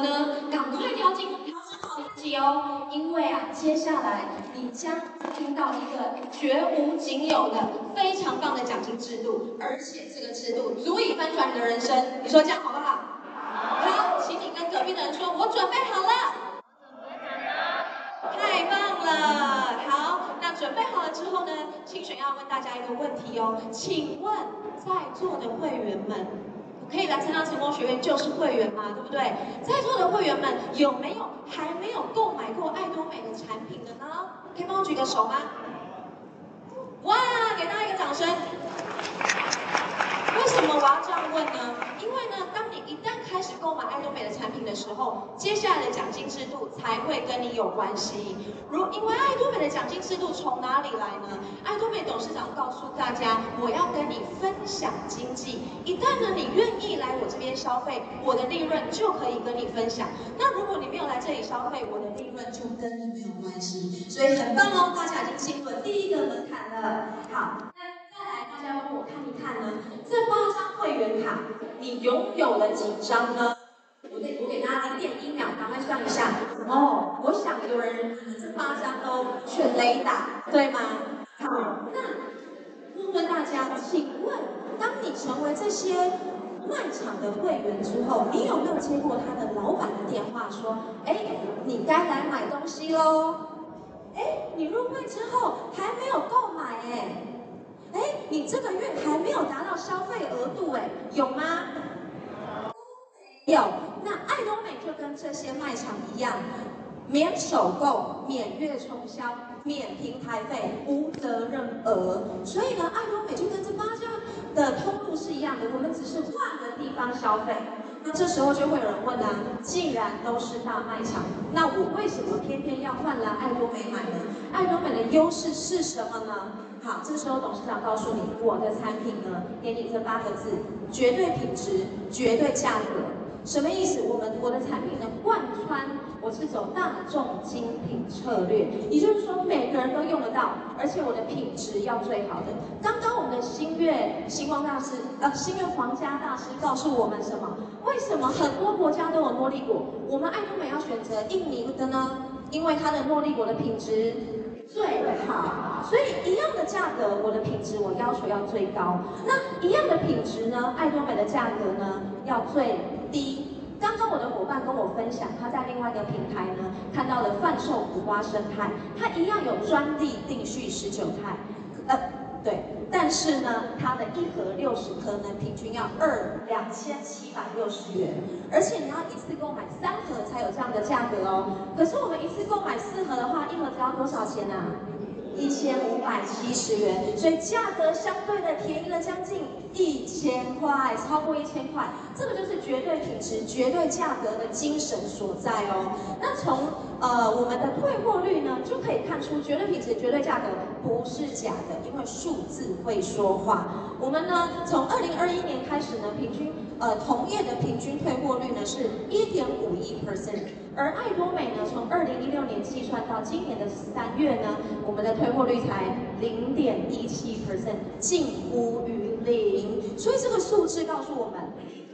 了呢，赶快调紧调整好自己哦，因为啊，接下来你将听到一个绝无仅有的非常棒的奖金制度，而且这个制度足以翻转你的人生。你说这样好不好？好，请你跟隔壁的人说，我准备好了。太棒了！好，那准备好了之后呢，清水要问大家一个问题哦，请问在座的会员们，可以来参加成功学院就是会员嘛？对不对？在座的会员们有没有还没有购买过爱多美的产品的呢？可以帮我举个手吗？哇，给大家一个掌声。为什么我要这样问呢？因为呢，当你一旦开始购买爱多美的产品的时候，接下来的奖金制度才会跟你有关系。如因为爱多美的奖金制度从哪里来呢？爱多美董事长告诉大家，我要跟你分享经济。一旦呢，你愿意来我这边消费，我的利润就可以跟你分享。那如果你没有来这里消费，我的利润就跟你没有关系。所以很棒哦，大家已经进入了第一个门槛了。好。看呢，这八张会员卡，你拥有了几张呢？我给我给大家点一秒，赶快算一下。哦，我想有人这八张都全雷打，对吗？好，那问问大家，请问，当你成为这些卖场的会员之后，你有没有接过他的老板的电话说，哎，你该来买东西喽？哎，你入会之后还没有购买哎。哎，你这个月还没有达到消费额度，哎，有吗？有。那爱多美就跟这些卖场一样，免首购、免月冲销、免平台费、无责任额。所以呢，爱多美就跟这八家的通路是一样的，我们只是换个地方消费。那这时候就会有人问啦，既然都是大卖场，那我为什么偏偏要换来爱多美买呢？爱多美的优势是什么呢？好，这时候董事长告诉你，我的产品呢，给你这八个字：绝对品质，绝对价格。什么意思？我们我的产品呢，贯穿，我是走大众精品策略，也就是说每个人都用得到，而且我的品质要最好的。刚刚我们的新月星光大师，呃，新月皇家大师告诉我们什么？为什么很多国家都有诺丽果，我们爱多美要选择印尼的呢？因为它的诺丽果的品质。最好，所以一样的价格，我的品质我要求要最高。那一样的品质呢？爱多美的价格呢要最低。刚刚我的伙伴跟我分享，他在另外一个平台呢看到了贩售苦瓜生态，它一样有专利定序十九肽，呃，对，但是呢，它的一盒六十颗呢，平均要二两千七百六十元，而且你要一次购买三盒才有这样的价格哦。可是我们一次购买四盒的话，一盒只要多少钱啊？一千五百七十元，所以价格相对的便宜了将近一千块，超过一千块，这个就是绝对品质、绝对价格的精神所在哦。那从呃我们的退货率呢，就可以看出绝对品质、绝对价格不是假的，因为数字会说话。我们呢，从二零二一年开始呢，平均呃同业的平均退货率呢是一点五一 percent。而爱多美呢，从二零一六年计算到今年的三月呢，我们的退货率才零点一七 percent，近乎于零。所以这个数字告诉我们，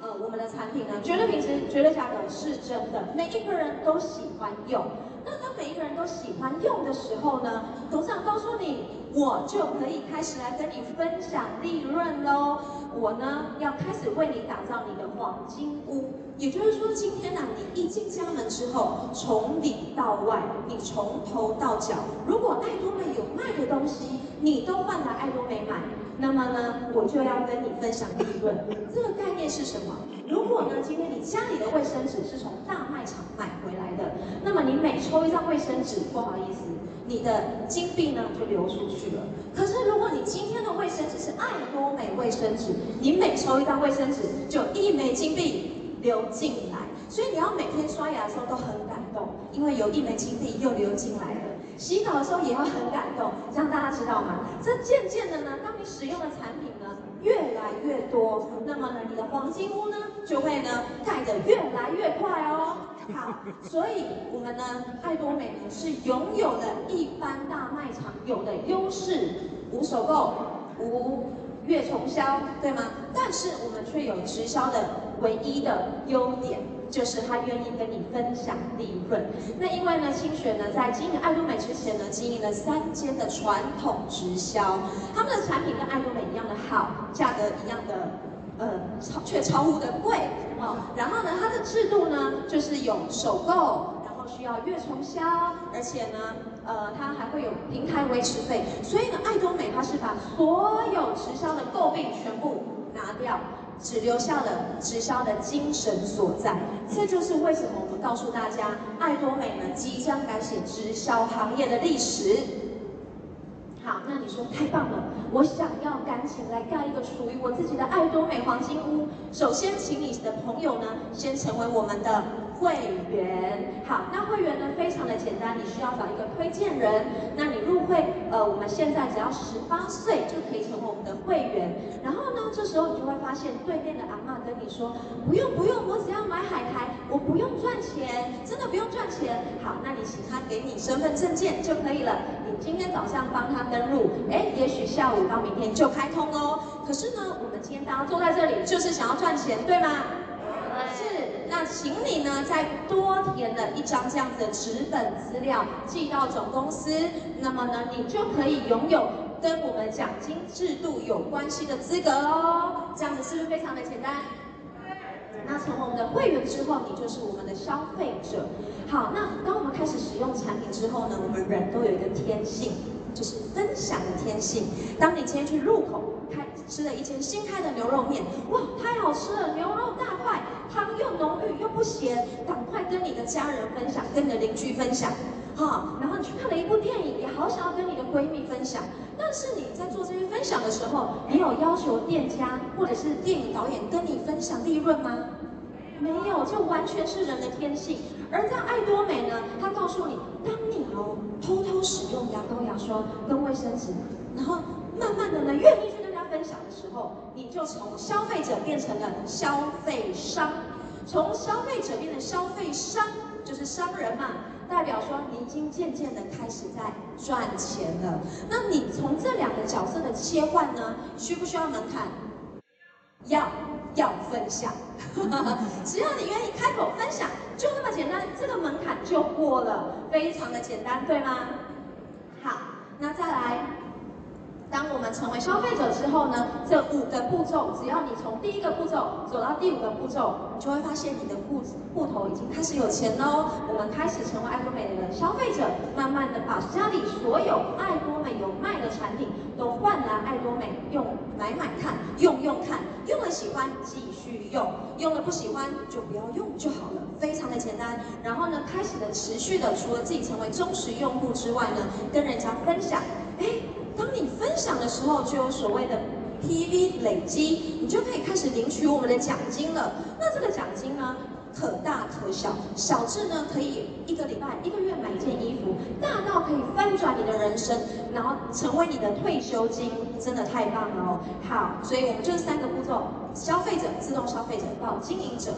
呃，我们的产品呢，绝对品质、绝对价格是真的，每一个人都喜欢用。那当每一个人都喜欢用的时候呢，董事长告诉你，我就可以开始来跟你分享利润喽。我呢，要开始为你打造你的黄金屋。也就是说，今天呢、你后，从里到外，你从头到脚，如果爱多美有卖的东西，你都换来爱多美买，那么呢，我就要跟你分享利润。这个概念是什么？如果呢，今天你家里的卫生纸是从大卖场买回来的，那么你每抽一张卫生纸，不好意思，你的金币呢就流出去了。可是如果你今天的卫生纸是爱多美卫生纸，你每抽一张卫生纸就一枚金币流进来，所以你要每天刷牙的时候都很感动，因为有一枚金币又流进来了。洗澡的时候也要很感动，这样大家知道吗？这渐渐的呢，当你使用的产品呢越来越多，那么呢，你的黄金屋呢就会呢盖得越来越快哦。好，所以我们呢，爱多美呢是拥有了一般大卖场有的优势，无首购、无月冲销，对吗？但是我们却有直销的唯一的优点，就是他愿意跟你分享利润。那因为呢，清雪呢在经营爱多美之前呢，经营了三间的传统直销，他们的产品跟爱多美一样的好，价格一样的，呃，超却超乎的贵哦。然后呢，它的制度呢就是有首购。然后需要月冲销，而且呢，呃，它还会有平台维持费，所以呢，爱多美它是把所有直销的诟病全部拿掉，只留下了直销的精神所在。这就是为什么我们告诉大家，爱多美呢即将改写直销行业的历史。好，那你说太棒了，我想要赶紧来盖一个属于我自己的爱多美黄金屋。首先，请你的朋友呢先成为我们的。会员好，那会员呢非常的简单，你需要找一个推荐人。那你入会，呃，我们现在只要十八岁就可以成为我们的会员。然后呢，这时候你就会发现对面的阿嬷跟你说，不用不用，我只要买海苔，我不用赚钱，真的不用赚钱。好，那你请他给你身份证件就可以了。你今天早上帮他登录，哎，也许下午到明天就开通哦。可是呢，我们今天大家坐在这里就是想要赚钱，对吗？那请你呢再多填了一张这样子的纸本资料寄到总公司，那么呢你就可以拥有跟我们奖金制度有关系的资格哦。这样子是不是非常的简单？那从我们的会员之后，你就是我们的消费者。好，那当我们开始使用产品之后呢，我们人都有一个天性。就是分享的天性。当你今天去入口开吃了一间新开的牛肉面，哇，太好吃了，牛肉大块，汤又浓郁又不咸，赶快跟你的家人分享，跟你的邻居分享，哈。然后你去看了一部电影，也好想要跟你的闺蜜分享。但是你在做这些分享的时候，你有要求店家或者是电影导演跟你分享利润吗？没有，这完全是人的天性。而在爱多美呢，他告诉你，当你哦偷偷使用牙膏、牙刷跟卫生纸，然后慢慢的呢愿意去分享的时候，你就从消费者变成了消费商。从消费者变成消费商，就是商人嘛，代表说你已经渐渐的开始在赚钱了。那你从这两个角色的切换呢，需不需要门槛？要。要分享，只要你愿意开口分享，就那么简单，这个门槛就过了，非常的简单，对吗？好，那再来。当我们成为消费者之后呢，这五个步骤，只要你从第一个步骤走到第五个步骤，你就会发现你的户户头已经开始有钱喽。我们开始成为爱多美的消费者，慢慢的把家里所有爱多美有卖的产品都换来爱多美用，买买看，用用看，用了喜欢继续用，用了不喜欢就不要用就好了，非常的简单。然后呢，开始的持续的，除了自己成为忠实用户之外呢，跟人家分享，哎。当你分享的时候，就有所谓的 PV 累积，你就可以开始领取我们的奖金了。那这个奖金呢，可大可小，小至呢可以一个礼拜、一个月买一件衣服，大到可以翻转你的人生，然后成为你的退休金，真的太棒了哦。好，所以我们这三个步骤：消费者、自动消费者到经营者。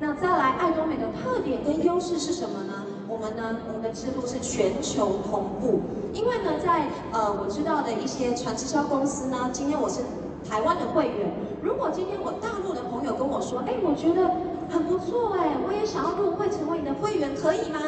那再来，爱多美的特点跟优势是什么呢？我们呢，我们的制度是全球同步。因为呢，在呃我知道的一些传直销公司呢，今天我是台湾的会员。如果今天我大陆的朋友跟我说，哎，我觉得很不错哎，我也想要入会成为你的会员，可以吗？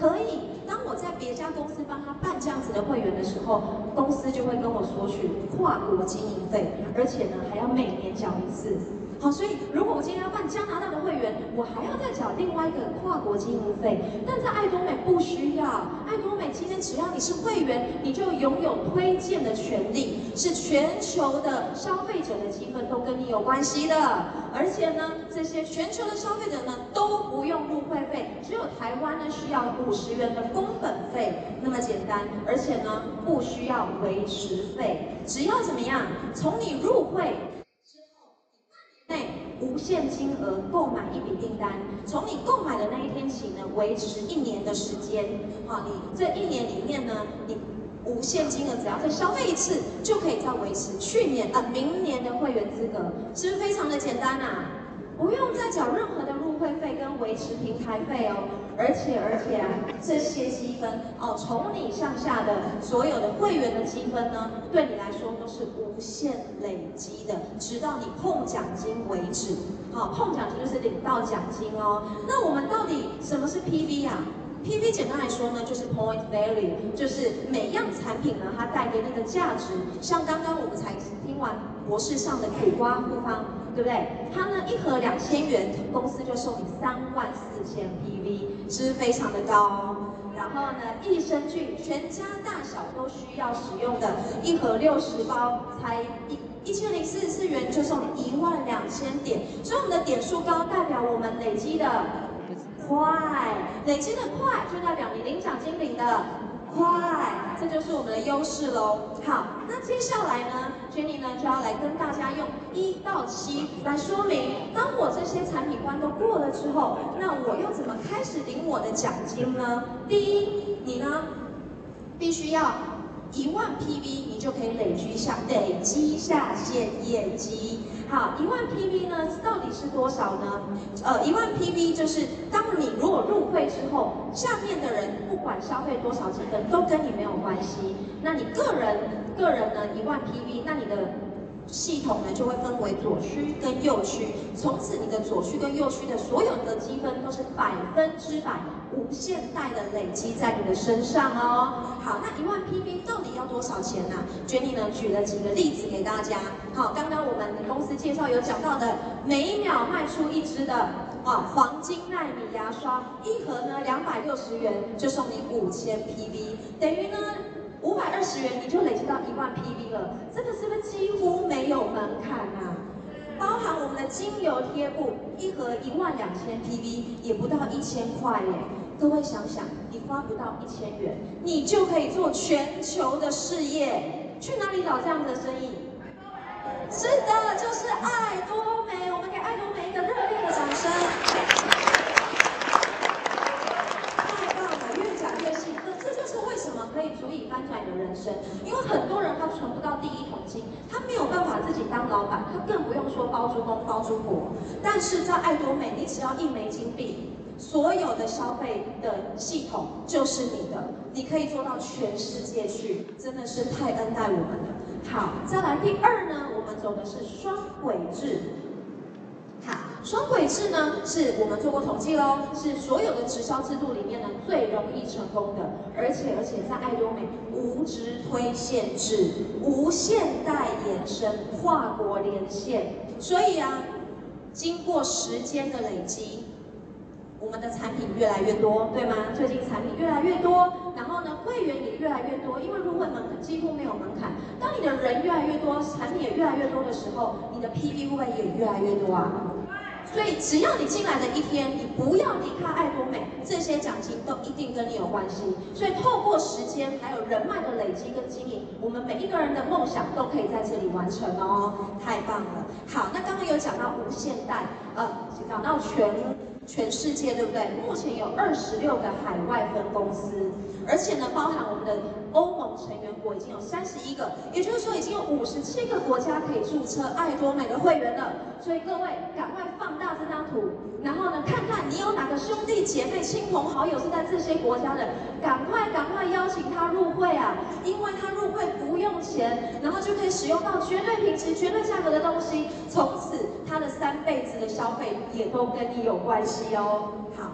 可以。当我在别家公司帮他办这样子的会员的时候，公司就会跟我索取跨国经营费，而且呢还要每年缴一次。好，所以如果我今天要办加拿大的会员，我还要再缴另外一个跨国经营费。但在爱多美不需要，爱多美今天只要你是会员，你就拥有推荐的权利，是全球的消费者的积分都跟你有关系的。而且呢，这些全球的消费者呢都不用入会费，只有台湾呢需要五十元的工本费，那么简单。而且呢不需要维持费，只要怎么样，从你入会。无限金额购买一笔订单，从你购买的那一天起呢，维持一年的时间。好，你这一年里面呢，你无限金额只要再消费一次，就可以再维持去年啊、呃、明年的会员资格，是不是非常的简单啊？缴任何的入会费跟维持平台费哦。而且而且啊，这些积分哦，从你向下的所有的会员的积分呢，对你来说都是无限累积的，直到你碰奖金为止。好，碰奖金就是领到奖金哦。那我们到底什么是 PV 啊？PV 简单来说呢，就是 Point Value，就是每样产品呢，它带给你的价值。像刚刚我们才听完博士上的苦瓜复方，对不对？它呢一盒两千元，公司就送你三万四千 PV，是不是非常的高？然后呢，益生菌全家大小都需要使用的，一盒六十包才一一千零四十四元，就送你一万两千点。所以我们的点数高，代表我们累积的。快，累积的快就代表你领奖金领的快，这就是我们的优势喽。好，那接下来呢，Jenny 呢就要来跟大家用一到七来说明，当我这些产品关都过了之后，那我又怎么开始领我的奖金呢？第一，你呢必须要一万 PV，你就可以累积下累积下线业绩。好，一万 PV 呢，到底是多少呢？呃，一万 PV 就是当你如果入会之后，下面的人不管消费多少积分，都跟你没有关系。那你个人个人呢，一万 PV，那你的系统呢就会分为左区跟右区，从此你的左区跟右区的所有的积分都是百分之百。无限代的累积在你的身上哦。好，那一万 PV 要多少钱呢？Jenny 呢举了几个例子给大家。好，刚刚我们公司介绍有讲到的，每一秒卖出一支的啊黄金纳米牙刷，一盒呢两百六十元就送你五千 PV，等于呢五百二十元你就累积到一万 PV 了。这个是不是几乎没有门槛啊？包含我们的精油贴布，一盒一万两千 PV，也不到一千块耶。各位想想，花不到一千元，你就可以做全球的事业。去哪里找这样的生意？是的，就是爱多美。我们给爱多美一个热烈的掌声太棒了越讲越细这就是为什么。可以足以翻转你的人生，因为很多人他存不到第一桶金，他没有办法自己当老板，他更不用说包租公包租婆。但是在爱多美，你只要一枚金币，所有的消费的系统就是你的，你可以做到全世界去，真的是太恩待我们了。好，再来第二呢，我们走的是双轨制。好双轨制呢，是我们做过统计喽，是所有的直销制度里面呢最容易成功的，而且而且在爱多美无直推限制，无限代延伸，跨国连线，所以啊，经过时间的累积，我们的产品越来越多，对吗？最近产品越来越多，然后呢，会员也越来越多，因为入会门槛几乎没有门槛。当你的人越来越多，产品也越来越多的时候，你的 PV 会也越来越多啊。所以只要你进来的一天，你不要离开爱多美，这些奖金都一定跟你有关系。所以透过时间还有人脉的累积跟经营，我们每一个人的梦想都可以在这里完成哦，太棒了。好，那刚刚有讲到无限代，呃，讲到全全世界，对不对？目前有二十六个海外分公司，而且呢，包含我们的欧盟成员国已经有三十一个，也就是说已经有五十七个国家可以注册爱多美的会员了。所以各位赶快放大这张图，然后呢，看看你有哪个兄弟姐妹、亲朋好友是在这些国家的，赶快赶快邀请他入会啊！因为他入会不用钱，然后就可以使用到绝对品质、绝对价格的东西，从此他的三辈子的消费也都跟你有关系哦。好，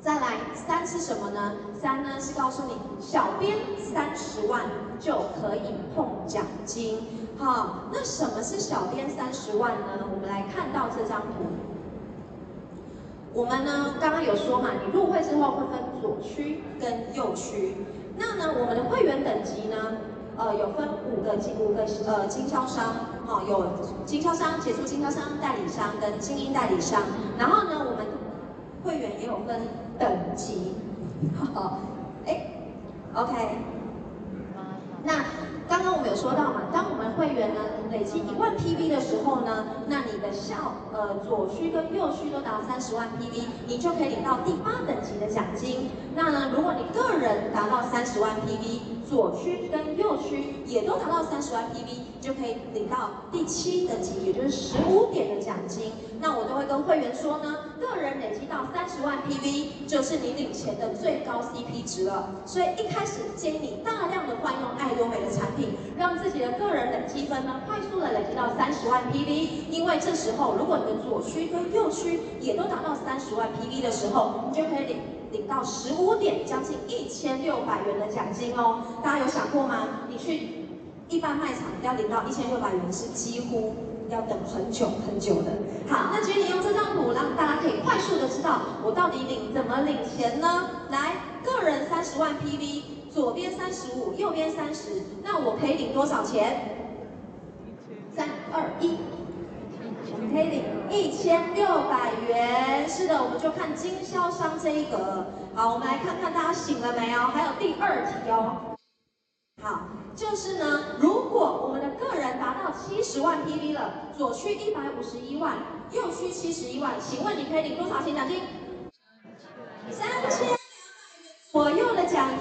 再来三是什么呢？三呢是告诉你，小编三十万就可以碰奖金。好，那什么是小编三十万呢？我们来看到这张图。我们呢，刚刚有说嘛，你入会之后会分左区跟右区。那呢，我们的会员等级呢，呃，有分五个经五个呃经销商，好，有经销商、杰出经销商、代理商跟精英代理商。然后呢，我们会员也有分等级。好，哎，OK，那。刚刚我们有说到嘛，当我们会员呢累积一万 PV 的时候呢，那你的校呃左区跟右区都达到三十万 PV，你就可以领到第八等级的奖金。那呢，如果你个人达到三十万 PV，左区跟右区也都达到三十万 PV，就可以领到第七等级，也就是十五点的奖金。那我都会跟会员说呢，个人累积到三十万 PV 就是你领钱的最高 CP 值了。所以一开始建议你大量的换用爱多美的产品，让自己的个人累积分呢快速的累积到三十万 PV。因为这时候如果你的左区跟右区也都达到三十万 PV 的时候，你就可以领。领到十五点，将近一千六百元的奖金哦！大家有想过吗？你去一般卖场要领到一千六百元，是几乎要等很久很久的。好，那请你用这张图，让大家可以快速的知道我到底领怎么领钱呢？来，个人三十万 PV，左边三十五，右边三十，那我可以领多少钱？三二一。可以领一千六百元，是的，我们就看经销商这一格。好，我们来看看大家醒了没有？还有第二题哦。好，就是呢，如果我们的个人达到七十万 PV 了，左区一百五十一万，右区七十一万，请问你可以领多少钱奖金？三千。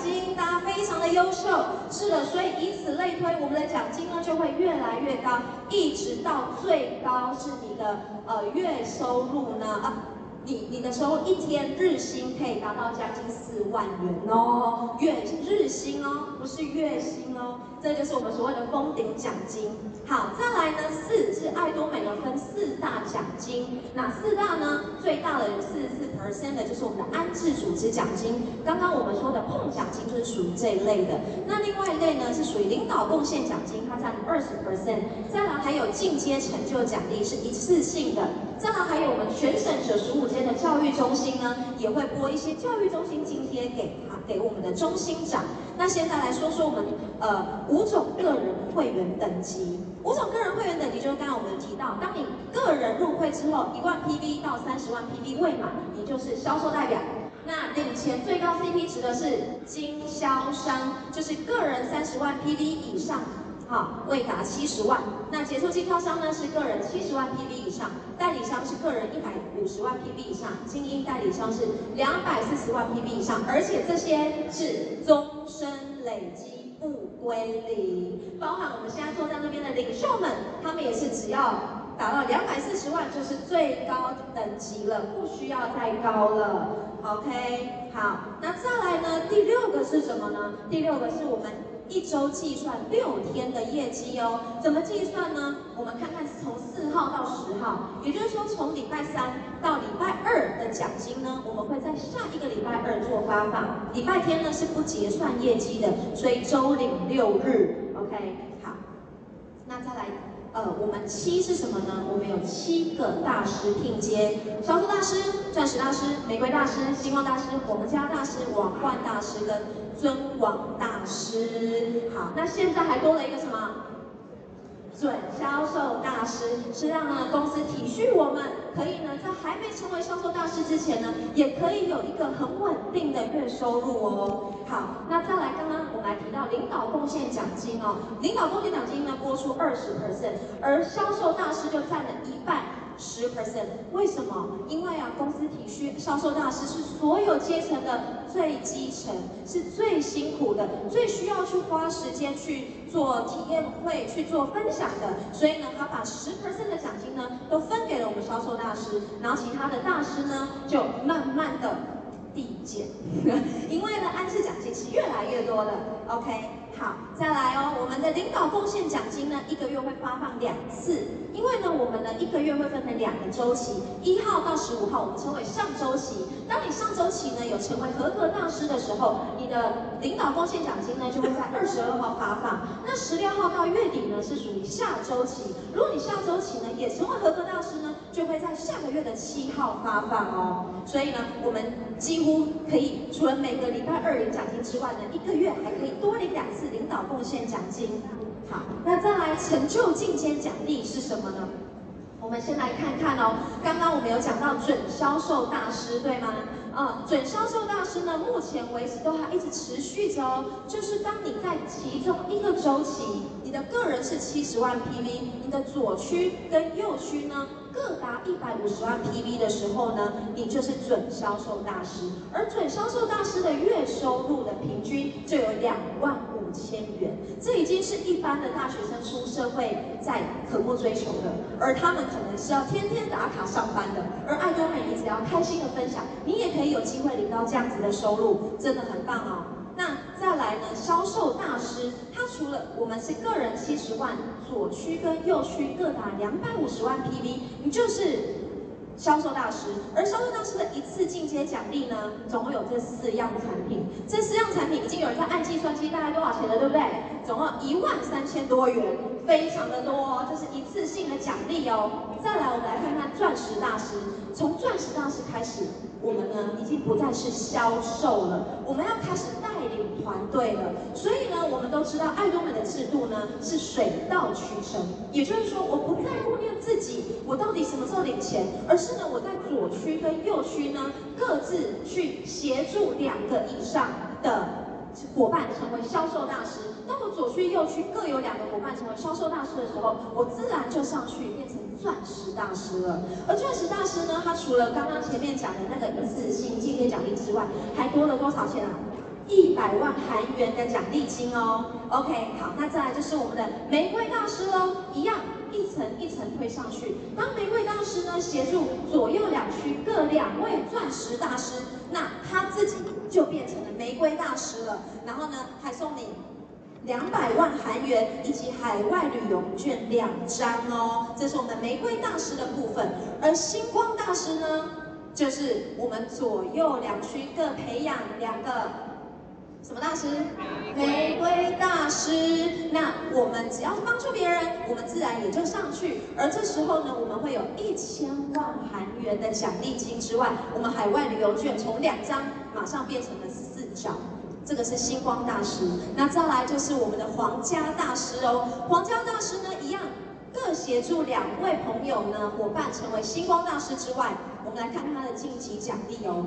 金，大家非常的优秀，是的，所以以此类推，我们的奖金呢就会越来越高，一直到最高是你的呃月收入呢啊。你你的收入一天日薪可以达到将近四万元哦，月日薪哦，不是月薪哦，这就是我们所谓的封顶奖金。好，再来呢，四是爱多美呢分四大奖金，哪四大呢？最大的三的就是我们的安置组织奖金，刚刚我们说的碰奖金就是属于这一类的。那另外一类呢是属于领导贡献奖金，它占二十 percent。再来还有进阶成就奖励是一次性的。再来还有我们全省九十五间的教育中心呢，也会拨一些教育中心津贴给他，给我们的中心长。那现在来说说我们呃五种个人会员等级，五种个人会员等级就是刚刚我们提到，当你个人入会之后，一万 PV 到三十万 PV 未满，你就是销售代表。那领钱最高 CP 值的是经销商，就是个人三十万 PV 以上。好，未达七十万，那杰出经销商呢是个人七十万 PV 以上，代理商是个人一百五十万 PV 以上，精英代理商是两百四十万 PV 以上，而且这些是终身累积不归零，包含我们现在坐在那边的领袖们，他们也是只要达到两百四十万就是最高等级了，不需要再高了。OK，好，那再来呢？第六个是什么呢？第六个是我们。一周计算六天的业绩哦，怎么计算呢？我们看看从四号到十号，也就是说从礼拜三到礼拜二的奖金呢，我们会在下一个礼拜二做发放。礼拜天呢是不结算业绩的，所以周领六日。OK，好，那再来。呃，我们七是什么呢？我们有七个大师拼接：销售大师、钻石大师、玫瑰大师、星光大师、皇家大师、王冠大师跟尊王大师。好，那现在还多了一个什么？准销售大师是让呢公司体恤我们，可以呢在还没成为销售大师之前呢，也可以有一个很稳定的月收入哦。好，那再来，刚刚我们来提到领导贡献奖金哦，领导贡献奖金呢拨出二十 percent，而销售大师就占了一半。十 percent，为什么？因为啊，公司体恤销售大师是所有阶层的最基层，是最辛苦的，最需要去花时间去做体验会、去做分享的。所以呢，他把十 percent 的奖金呢，都分给了我们销售大师，然后其他的大师呢，就慢慢的递减，因为呢，安置奖金是越来越多的。OK。好，再来哦，我们的领导贡献奖金呢，一个月会发放两次，因为呢，我们呢一个月会分成两个周期，一号到十五号我们称为上周期。当你上周期呢有成为合格大师的时候，你的领导贡献奖金呢就会在二十二号发放。那十六号到月底呢是属于下周期，如果你下周期呢也成为合格大师呢，就会在下个月的七号发放哦。所以呢，我们几乎可以除了每个礼拜二领奖金之外呢，一个月还可以多领两次。领导贡献奖金，好，那再来成就进阶奖励是什么呢？我们先来看看哦。刚刚我们有讲到准销售大师，对吗？啊、准销售大师呢，目前为止都还一直持续着哦。就是当你在其中一个周期，你的个人是七十万 PV，你的左区跟右区呢各达一百五十万 PV 的时候呢，你就是准销售大师。而准销售大师的月收入的平均就有两万。千元，这已经是一般的大学生出社会在渴慕追求的，而他们可能是要天天打卡上班的，而爱多美，你只要开心的分享，你也可以有机会领到这样子的收入，真的很棒哦。那再来呢，销售大师，他除了我们是个人七十万，左区跟右区各打两百五十万 PV，你就是。销售大师，而销售大师的一次进阶奖励呢，总共有这四样产品。这四样产品已经有人在按计算机，大概多少钱了，对不对？总共一万三千多元，非常的多哦，这是一次性的奖励哦。再来，我们来看看钻石大师。从钻石大师开始，我们呢已经不再是销售了，我们要开始带领团队了。所以呢，我们都知道爱多美的制度呢是水到渠成，也就是说，我不再顾念自己我到底什么时候领钱，而是呢我在左区跟右区呢各自去协助两个以上的伙伴成为销售大师。当我左区右区各有两个伙伴成为销售大师的时候，我自然就上去变成钻石大师了。而钻石大师呢，他除了刚刚前面讲的那个一次性进阶奖励之外，还多了多少钱啊？一百万韩元的奖励金哦。OK，好，那再来就是我们的玫瑰大师喽，一样一层一层推上去。当玫瑰大师呢协助左右两区各两位钻石大师，那他自己就变成了玫瑰大师了。然后呢，还送你。两百万韩元以及海外旅游券两张哦，这是我们玫瑰大师的部分。而星光大师呢，就是我们左右两区各培养两个什么大师？玫瑰大师。那我们只要帮助别人，我们自然也就上去。而这时候呢，我们会有一千万韩元的奖励金之外，我们海外旅游券从两张马上变成了四张。这个是星光大师，那再来就是我们的皇家大师哦。皇家大师呢，一样各协助两位朋友呢伙伴成为星光大师之外，我们来看他的晋级奖励哦，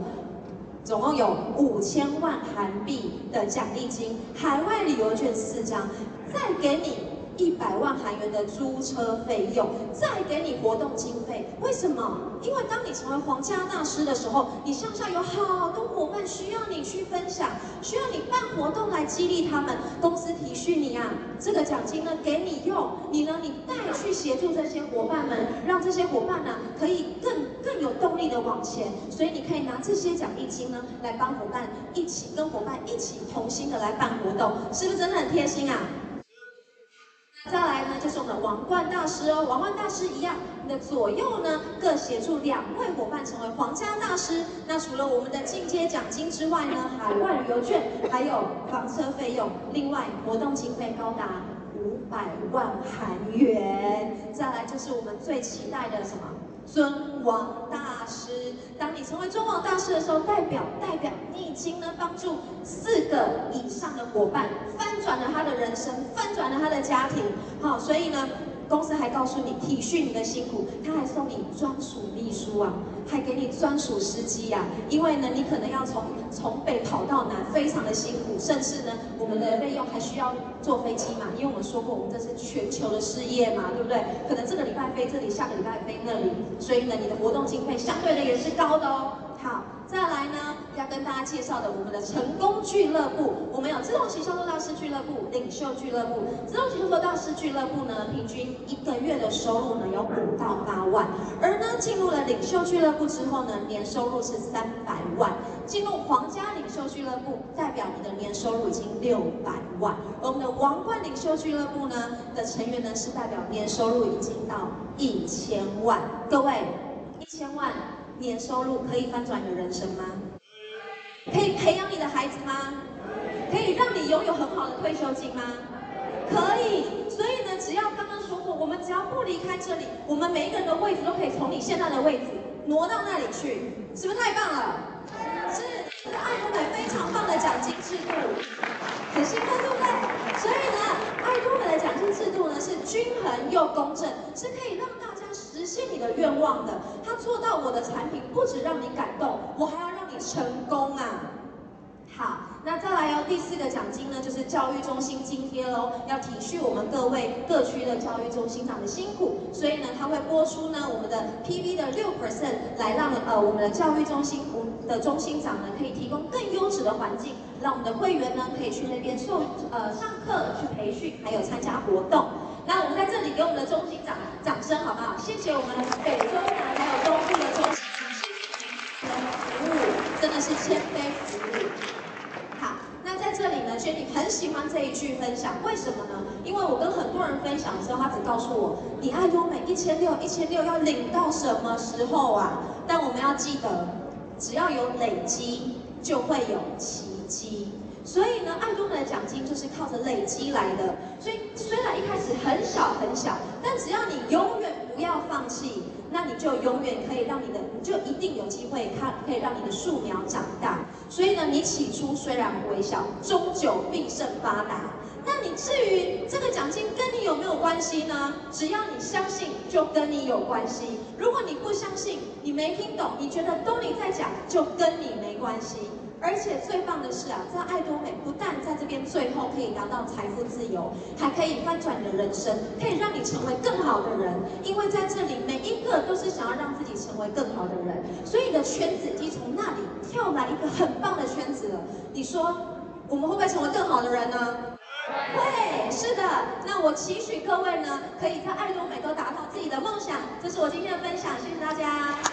总共有五千万韩币的奖励金，海外旅游券四张，再给你。一百万韩元的租车费用，再给你活动经费，为什么？因为当你成为皇家大师的时候，你向下有好多伙伴需要你去分享，需要你办活动来激励他们，公司体恤你啊，这个奖金呢给你用，你呢你带去协助这些伙伴们，让这些伙伴呢可以更更有动力的往前，所以你可以拿这些奖励金呢来帮伙伴一起跟伙伴一起同心的来办活动，是不是真的很贴心啊？再来呢，就是我们的王冠大师哦。王冠大师一样，你的左右呢各协助两位伙伴成为皇家大师。那除了我们的进阶奖金之外呢，海外旅游券，还有房车费用，另外活动经费高达五百万韩元。再来就是我们最期待的什么？尊王大师，当你成为尊王大师的时候，代表代表你已经呢帮助四个以上的伙伴翻转了他的人生，翻转了他的家庭。好，所以呢。公司还告诉你体恤你的辛苦，他还送你专属秘书啊，还给你专属司机呀、因为呢，你可能要从从北跑到南，非常的辛苦，甚至呢，我们的费用还需要坐飞机嘛，因为我们说过，我们这是全球的事业嘛，对不对？可能这个礼拜飞这里，下个礼拜飞那里，所以呢，你的活动经费相对的也是高的哦。好，再来呢，要跟大家介绍的我们的成功俱乐部，我们有自动型销售大师俱乐部、领袖俱乐部。自动型销售大师俱乐部呢，平均一个月的收入呢有五到八万，而呢进入了领袖俱乐部之后呢，年收入是三百万。进入皇家领袖俱乐部，代表你的年收入已经六百万。我们的王冠领袖俱乐部呢的成员呢，是代表年收入已经到一千万。各位，一千万。年收入可以翻转你的人生吗？可以培养你的孩子吗？可以让你拥有很好的退休金吗？可以。所以呢，只要刚刚说过，我们只要不离开这里，我们每一个人的位置都可以从你现在的位置挪到那里去，是不是太棒了？是，是爱多美非常棒的奖金制度，很兴奋，对不对？所以呢，爱多美的奖金制度呢是均衡又公正，是可以让实现你的愿望的，他做到我的产品不止让你感动，我还要让你成功啊！好，那再来哦，第四个奖金呢，就是教育中心津贴喽，要体恤我们各位各区的教育中心长的辛苦，所以呢，他会拨出呢我们的 PV 的六 percent 来让呃我们的教育中心的中心长呢可以提供更优质的环境。让我们的会员呢可以去那边受呃上课、去培训，还有参加活动。那我们在这里给我们的中心掌掌声好不好？谢谢我们北中南还有东部的中心，谢谢你的服务，真的是谦卑服务。好，那在这里呢，Jenny 很喜欢这一句分享，为什么呢？因为我跟很多人分享的时候，他只告诉我，你爱多美一千六，一千六要领到什么时候啊？但我们要记得，只要有累积，就会有奇迹。所以呢，爱多美的奖金就是靠着累积来的。所以虽然一开始很小很小，但只要你永远不要放弃，那你就永远可以让你的，你就一定有机会看，可以让你的树苗长大。所以呢，你起初虽然微小，终究必胜发达。那你至于这个奖金跟你有没有关系呢？只要你相信，就跟你有关系。如果你不相信，你没听懂，你觉得都你在讲，就跟你没关系。而且最棒的是啊，在爱多美不但在这边最后可以达到财富自由，还可以翻转你的人生，可以让你成为更好的人。因为在这里每一个都是想要让自己成为更好的人，所以你的圈子已经从那里跳来一个很棒的圈子了。你说我们会不会成为更好的人呢？会，是的。那我期许各位呢，可以在爱多美都达到自己的梦想。这是我今天的分享，谢谢大家。